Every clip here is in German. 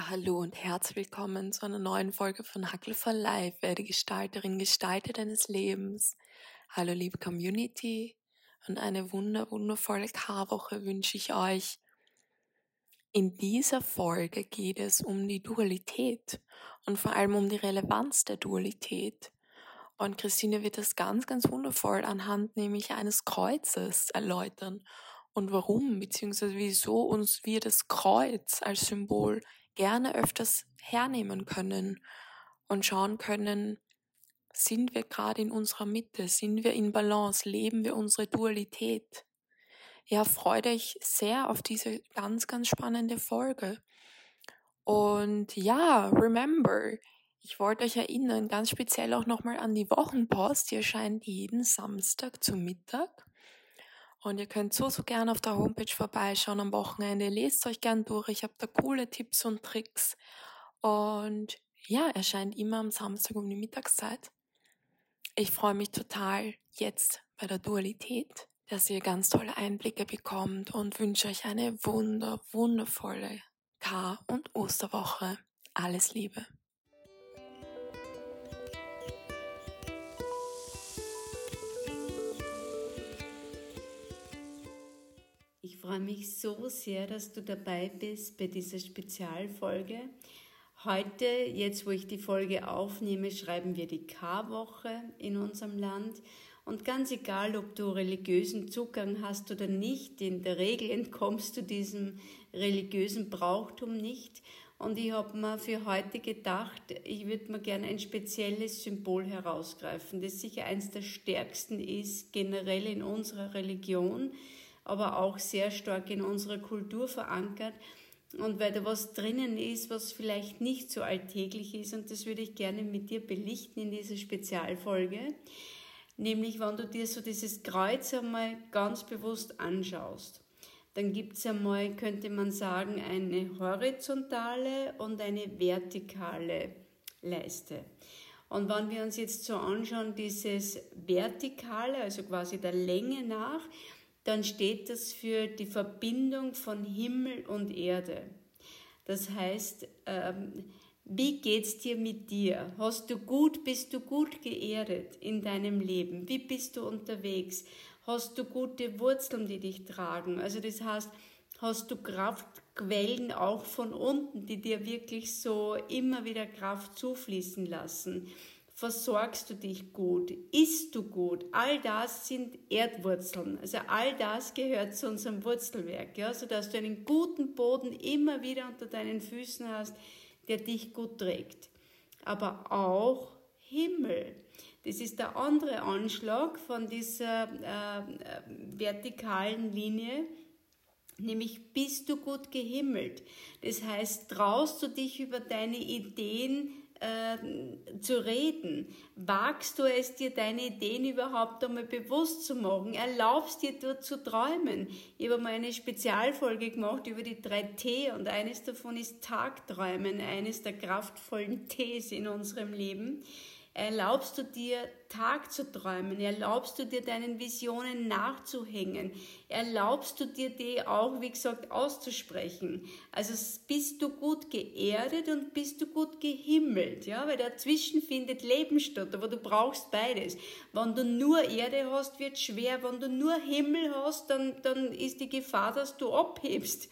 Ja, hallo und herzlich willkommen zu einer neuen Folge von Huckle for Life. Werde Gestalterin, Gestalter deines Lebens. Hallo liebe Community und eine wunder, wundervolle Karwoche wünsche ich euch. In dieser Folge geht es um die Dualität und vor allem um die Relevanz der Dualität. Und Christine wird das ganz, ganz wundervoll anhand nämlich eines Kreuzes erläutern und warum bzw. wieso uns wir das Kreuz als Symbol gerne öfters hernehmen können und schauen können, sind wir gerade in unserer Mitte, sind wir in Balance, leben wir unsere Dualität. Ja, freut euch sehr auf diese ganz, ganz spannende Folge. Und ja, remember, ich wollte euch erinnern, ganz speziell auch nochmal an die Wochenpost, die erscheint jeden Samstag zu Mittag. Und ihr könnt so, so gern auf der Homepage vorbeischauen am Wochenende. Lest euch gern durch. Ich habe da coole Tipps und Tricks. Und ja, erscheint immer am Samstag um die Mittagszeit. Ich freue mich total jetzt bei der Dualität, dass ihr ganz tolle Einblicke bekommt und wünsche euch eine wunder, wundervolle Kar- und Osterwoche. Alles Liebe. Freue mich so sehr, dass du dabei bist bei dieser Spezialfolge. Heute, jetzt wo ich die Folge aufnehme, schreiben wir die K-Woche in unserem Land. Und ganz egal, ob du religiösen Zugang hast oder nicht, in der Regel entkommst du diesem religiösen Brauchtum nicht. Und ich habe mir für heute gedacht, ich würde mir gerne ein spezielles Symbol herausgreifen, das sicher eines der stärksten ist, generell in unserer Religion aber auch sehr stark in unserer Kultur verankert. Und weil da was drinnen ist, was vielleicht nicht so alltäglich ist, und das würde ich gerne mit dir belichten in dieser Spezialfolge, nämlich wenn du dir so dieses Kreuz einmal ganz bewusst anschaust, dann gibt es einmal, könnte man sagen, eine horizontale und eine vertikale Leiste. Und wenn wir uns jetzt so anschauen, dieses Vertikale, also quasi der Länge nach, dann steht das für die Verbindung von Himmel und Erde. Das heißt, ähm, wie geht's dir mit dir? Hast du gut, bist du gut geerdet in deinem Leben? Wie bist du unterwegs? Hast du gute Wurzeln, die dich tragen? Also das heißt, hast du Kraftquellen auch von unten, die dir wirklich so immer wieder Kraft zufließen lassen? Versorgst du dich gut, isst du gut, all das sind Erdwurzeln. Also all das gehört zu unserem Wurzelwerk, ja, sodass du einen guten Boden immer wieder unter deinen Füßen hast, der dich gut trägt. Aber auch Himmel. Das ist der andere Anschlag von dieser äh, vertikalen Linie, nämlich bist du gut gehimmelt. Das heißt, traust du dich über deine Ideen äh, zu reden? Wagst du es dir, deine Ideen überhaupt einmal bewusst zu machen? Erlaubst dir dort zu träumen? Ich habe mal eine Spezialfolge gemacht über die drei T und eines davon ist Tagträumen, eines der kraftvollen Ts in unserem Leben. Erlaubst du dir, Tag zu träumen? Erlaubst du dir, deinen Visionen nachzuhängen? Erlaubst du dir, die auch, wie gesagt, auszusprechen? Also bist du gut geerdet und bist du gut gehimmelt? Ja, weil dazwischen findet Leben statt, aber du brauchst beides. Wenn du nur Erde hast, wird schwer. Wenn du nur Himmel hast, dann, dann ist die Gefahr, dass du abhebst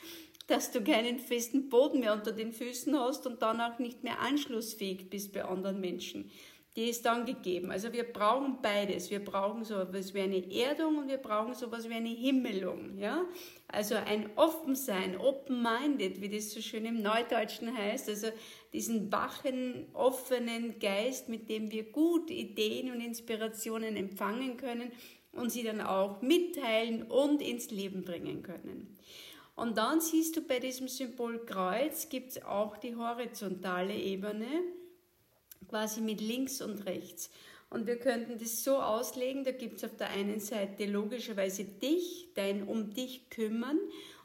dass du keinen festen Boden mehr unter den Füßen hast und dann auch nicht mehr anschlussfähig bist bei anderen Menschen die ist dann gegeben. Also wir brauchen beides. Wir brauchen so etwas wie eine Erdung und wir brauchen so etwas wie eine Himmelung. Ja? Also ein Offensein, open-minded, wie das so schön im Neudeutschen heißt. Also diesen wachen, offenen Geist, mit dem wir gut Ideen und Inspirationen empfangen können und sie dann auch mitteilen und ins Leben bringen können. Und dann siehst du bei diesem Symbol Kreuz gibt es auch die horizontale Ebene quasi mit links und rechts. Und wir könnten das so auslegen, da gibt es auf der einen Seite logischerweise dich, dein um dich kümmern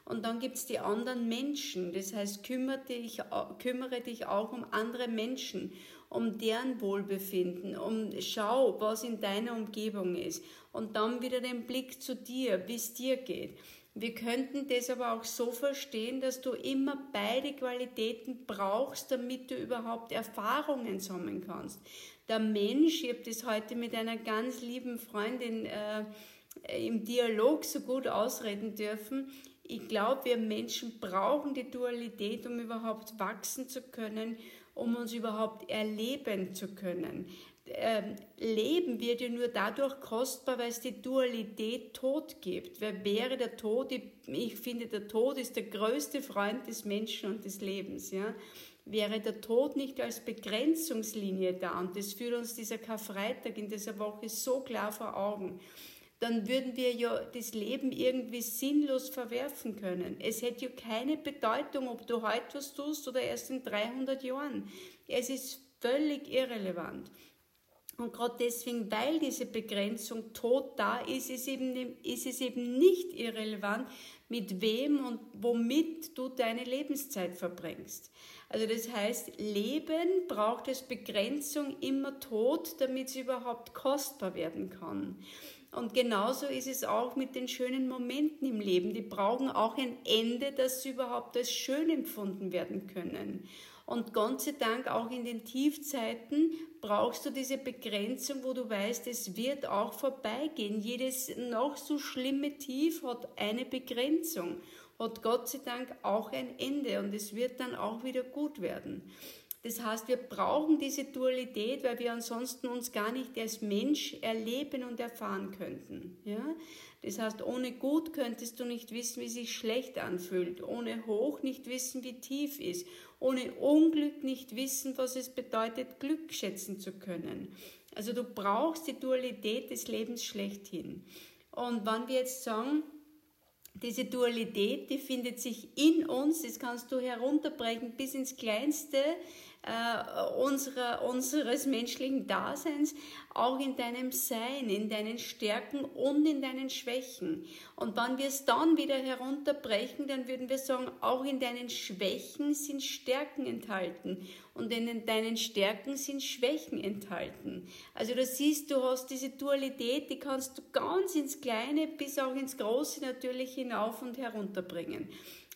und dann gibt es die anderen Menschen. Das heißt, kümmere dich, kümmere dich auch um andere Menschen, um deren Wohlbefinden, um schau, was in deiner Umgebung ist. Und dann wieder den Blick zu dir, wie es dir geht. Wir könnten das aber auch so verstehen, dass du immer beide Qualitäten brauchst, damit du überhaupt Erfahrungen sammeln kannst. Der Mensch, ich habe das heute mit einer ganz lieben Freundin äh, im Dialog so gut ausreden dürfen, ich glaube, wir Menschen brauchen die Dualität, um überhaupt wachsen zu können, um uns überhaupt erleben zu können. Ähm, Leben wird ja nur dadurch kostbar, weil es die Dualität Tod gibt. Wer wäre der Tod? Ich, ich, finde, der Tod ist der größte Freund des Menschen und des Lebens. Ja? Wäre der Tod nicht als Begrenzungslinie da, und das führt uns dieser Karfreitag in dieser Woche so klar vor Augen, dann würden wir ja das Leben irgendwie sinnlos verwerfen können. Es hätte ja keine Bedeutung, ob du heute was tust oder erst in 300 Jahren. Es ist völlig irrelevant. Und gerade deswegen, weil diese Begrenzung tot da ist, ist, eben, ist es eben nicht irrelevant, mit wem und womit du deine Lebenszeit verbringst. Also das heißt, Leben braucht es Begrenzung immer tot, damit es überhaupt kostbar werden kann. Und genauso ist es auch mit den schönen Momenten im Leben. Die brauchen auch ein Ende, dass sie überhaupt als schön empfunden werden können. Und Gott sei Dank auch in den Tiefzeiten brauchst du diese Begrenzung, wo du weißt, es wird auch vorbeigehen. Jedes noch so schlimme Tief hat eine Begrenzung, hat Gott sei Dank auch ein Ende und es wird dann auch wieder gut werden. Das heißt, wir brauchen diese Dualität, weil wir ansonsten uns gar nicht als Mensch erleben und erfahren könnten. Ja? Das heißt, ohne gut könntest du nicht wissen, wie sich schlecht anfühlt, ohne hoch nicht wissen, wie tief ist, ohne Unglück nicht wissen, was es bedeutet, Glück schätzen zu können. Also du brauchst die Dualität des Lebens schlechthin. Und wenn wir jetzt sagen, diese Dualität, die findet sich in uns, das kannst du herunterbrechen bis ins Kleinste, äh, unserer, unseres menschlichen Daseins, auch in deinem Sein, in deinen Stärken und in deinen Schwächen. Und wenn wir es dann wieder herunterbrechen, dann würden wir sagen, auch in deinen Schwächen sind Stärken enthalten und in deinen Stärken sind Schwächen enthalten. Also du siehst, du hast diese Dualität, die kannst du ganz ins Kleine bis auch ins Große natürlich hinauf und herunterbringen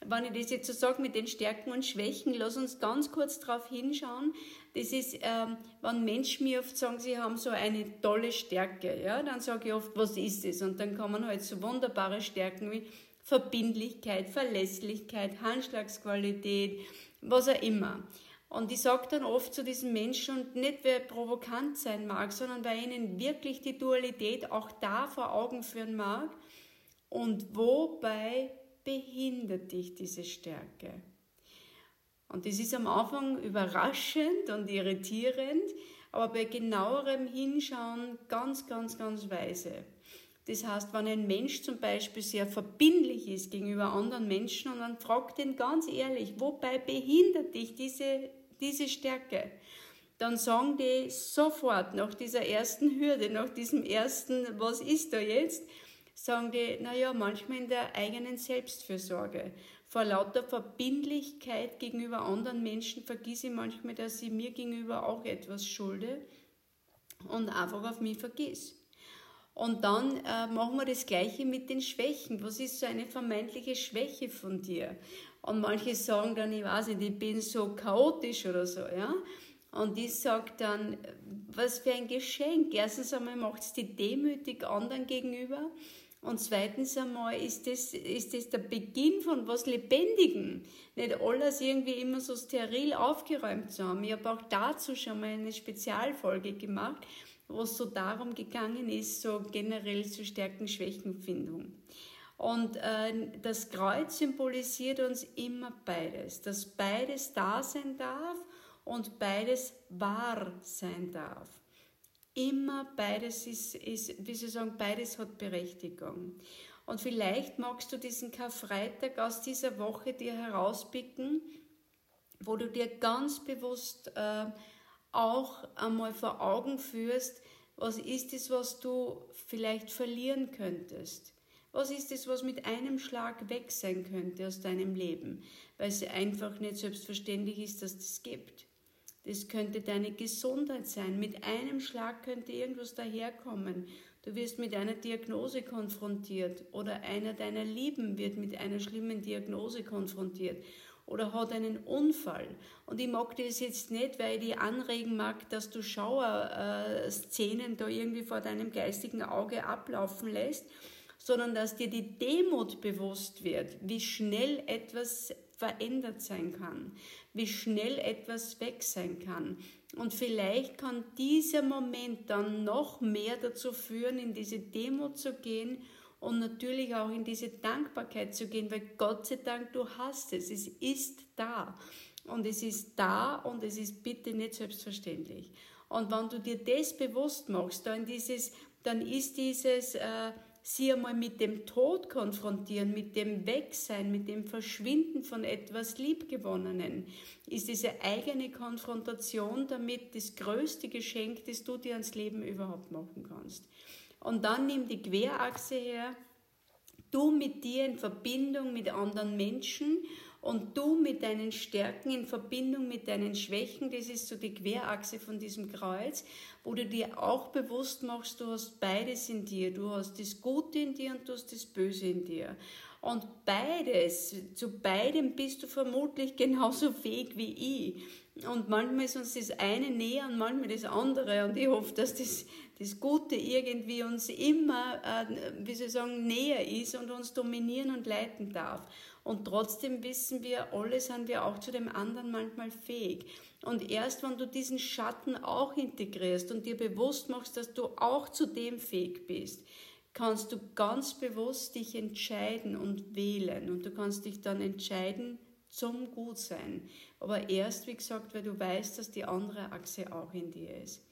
wenn ich das jetzt so sage mit den Stärken und Schwächen, lass uns ganz kurz darauf hinschauen. Das ist, ähm, wenn Menschen mir oft sagen, sie haben so eine tolle Stärke, ja, dann sage ich oft, was ist es? Und dann man halt so wunderbare Stärken wie Verbindlichkeit, Verlässlichkeit, Handschlagsqualität, was auch immer. Und ich sage dann oft zu diesen Menschen, und nicht wer provokant sein mag, sondern weil ihnen wirklich die Dualität auch da vor Augen führen mag. Und wobei behindert dich diese Stärke? Und das ist am Anfang überraschend und irritierend, aber bei genauerem Hinschauen ganz, ganz, ganz weise. Das heißt, wenn ein Mensch zum Beispiel sehr verbindlich ist gegenüber anderen Menschen und man fragt ihn ganz ehrlich, wobei behindert dich diese, diese Stärke? Dann sagen die sofort nach dieser ersten Hürde, nach diesem ersten, was ist da jetzt, sagen die, naja, manchmal in der eigenen Selbstfürsorge. Vor lauter Verbindlichkeit gegenüber anderen Menschen vergieße ich manchmal, dass ich mir gegenüber auch etwas schulde und einfach auf mich vergiss. Und dann äh, machen wir das Gleiche mit den Schwächen. Was ist so eine vermeintliche Schwäche von dir? Und manche sagen dann, ich weiß nicht, ich bin so chaotisch oder so, ja. Und ich sage dann, was für ein Geschenk. Erstens einmal macht es die demütig anderen gegenüber. Und zweitens einmal ist das, ist das der Beginn von was Lebendigem. Nicht alles irgendwie immer so steril aufgeräumt zu haben. Ich habe auch dazu schon mal eine Spezialfolge gemacht, wo es so darum gegangen ist, so generell zu Stärken-Schwächenfindung. Und äh, das Kreuz symbolisiert uns immer beides, dass beides da sein darf und beides wahr sein darf immer beides ist, ist, wie Sie sagen, beides hat Berechtigung. Und vielleicht magst du diesen Karfreitag aus dieser Woche dir herauspicken, wo du dir ganz bewusst äh, auch einmal vor Augen führst, was ist es, was du vielleicht verlieren könntest? Was ist es, was mit einem Schlag weg sein könnte aus deinem Leben, weil es einfach nicht selbstverständlich ist, dass es das gibt? Das könnte deine Gesundheit sein. Mit einem Schlag könnte irgendwas daherkommen. Du wirst mit einer Diagnose konfrontiert oder einer deiner Lieben wird mit einer schlimmen Diagnose konfrontiert oder hat einen Unfall. Und ich mag das jetzt nicht, weil ich die anregen mag, dass du Schauerszenen da irgendwie vor deinem geistigen Auge ablaufen lässt, sondern dass dir die Demut bewusst wird, wie schnell etwas verändert sein kann, wie schnell etwas weg sein kann. Und vielleicht kann dieser Moment dann noch mehr dazu führen, in diese Demut zu gehen und natürlich auch in diese Dankbarkeit zu gehen, weil Gott sei Dank du hast es, es ist da. Und es ist da und es ist bitte nicht selbstverständlich. Und wenn du dir das bewusst machst, dann, dieses, dann ist dieses, äh, sie einmal mit dem Tod konfrontieren, mit dem Wegsein, mit dem Verschwinden von etwas Liebgewonnenen, ist diese eigene Konfrontation damit das größte Geschenk, das du dir ans Leben überhaupt machen kannst. Und dann nimm die Querachse her, du mit dir in Verbindung mit anderen Menschen und du mit deinen Stärken in Verbindung mit deinen Schwächen, das ist so die Querachse von diesem Kreuz, wo du dir auch bewusst machst, du hast beides in dir. Du hast das Gute in dir und du hast das Böse in dir. Und beides, zu beidem bist du vermutlich genauso fähig wie ich. Und manchmal ist uns das eine näher und manchmal das andere. Und ich hoffe, dass das, das Gute irgendwie uns immer, äh, wie soll ich sagen, näher ist und uns dominieren und leiten darf. Und trotzdem wissen wir, alle sind wir auch zu dem anderen manchmal fähig. Und erst wenn du diesen Schatten auch integrierst und dir bewusst machst, dass du auch zu dem fähig bist, kannst du ganz bewusst dich entscheiden und wählen. Und du kannst dich dann entscheiden zum Gutsein. Aber erst, wie gesagt, weil du weißt, dass die andere Achse auch in dir ist.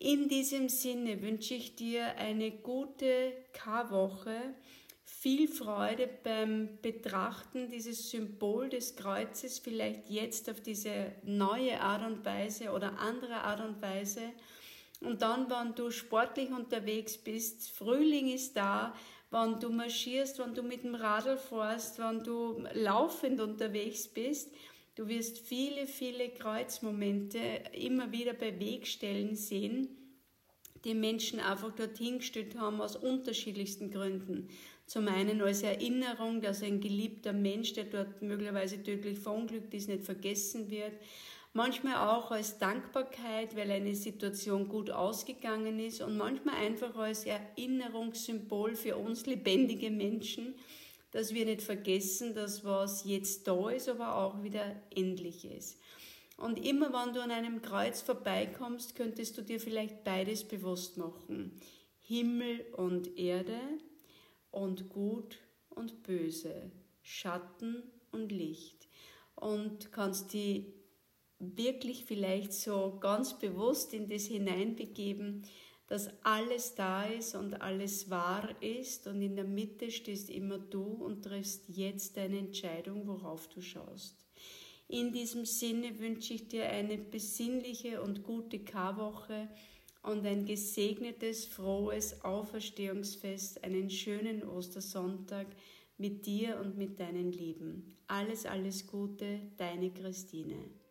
In diesem Sinne wünsche ich dir eine gute Karwoche viel Freude beim Betrachten dieses Symbol des Kreuzes, vielleicht jetzt auf diese neue Art und Weise oder andere Art und Weise. Und dann, wenn du sportlich unterwegs bist, Frühling ist da, wenn du marschierst, wenn du mit dem Radl fährst, wenn du laufend unterwegs bist, du wirst viele, viele Kreuzmomente immer wieder bei Wegstellen sehen, die Menschen einfach dorthin gestellt haben aus unterschiedlichsten Gründen. Zum einen als Erinnerung, dass ein geliebter Mensch, der dort möglicherweise tödlich verunglückt ist, nicht vergessen wird. Manchmal auch als Dankbarkeit, weil eine Situation gut ausgegangen ist und manchmal einfach als Erinnerungssymbol für uns lebendige Menschen, dass wir nicht vergessen, dass was jetzt da ist, aber auch wieder endlich ist. Und immer wenn du an einem Kreuz vorbeikommst, könntest du dir vielleicht beides bewusst machen. Himmel und Erde, und Gut und Böse, Schatten und Licht. Und kannst die wirklich vielleicht so ganz bewusst in das hineinbegeben, dass alles da ist und alles wahr ist und in der Mitte stehst immer du und triffst jetzt deine Entscheidung, worauf du schaust. In diesem Sinne wünsche ich dir eine besinnliche und gute Karwoche und ein gesegnetes, frohes Auferstehungsfest, einen schönen Ostersonntag mit dir und mit deinen Lieben. Alles, alles Gute, deine Christine.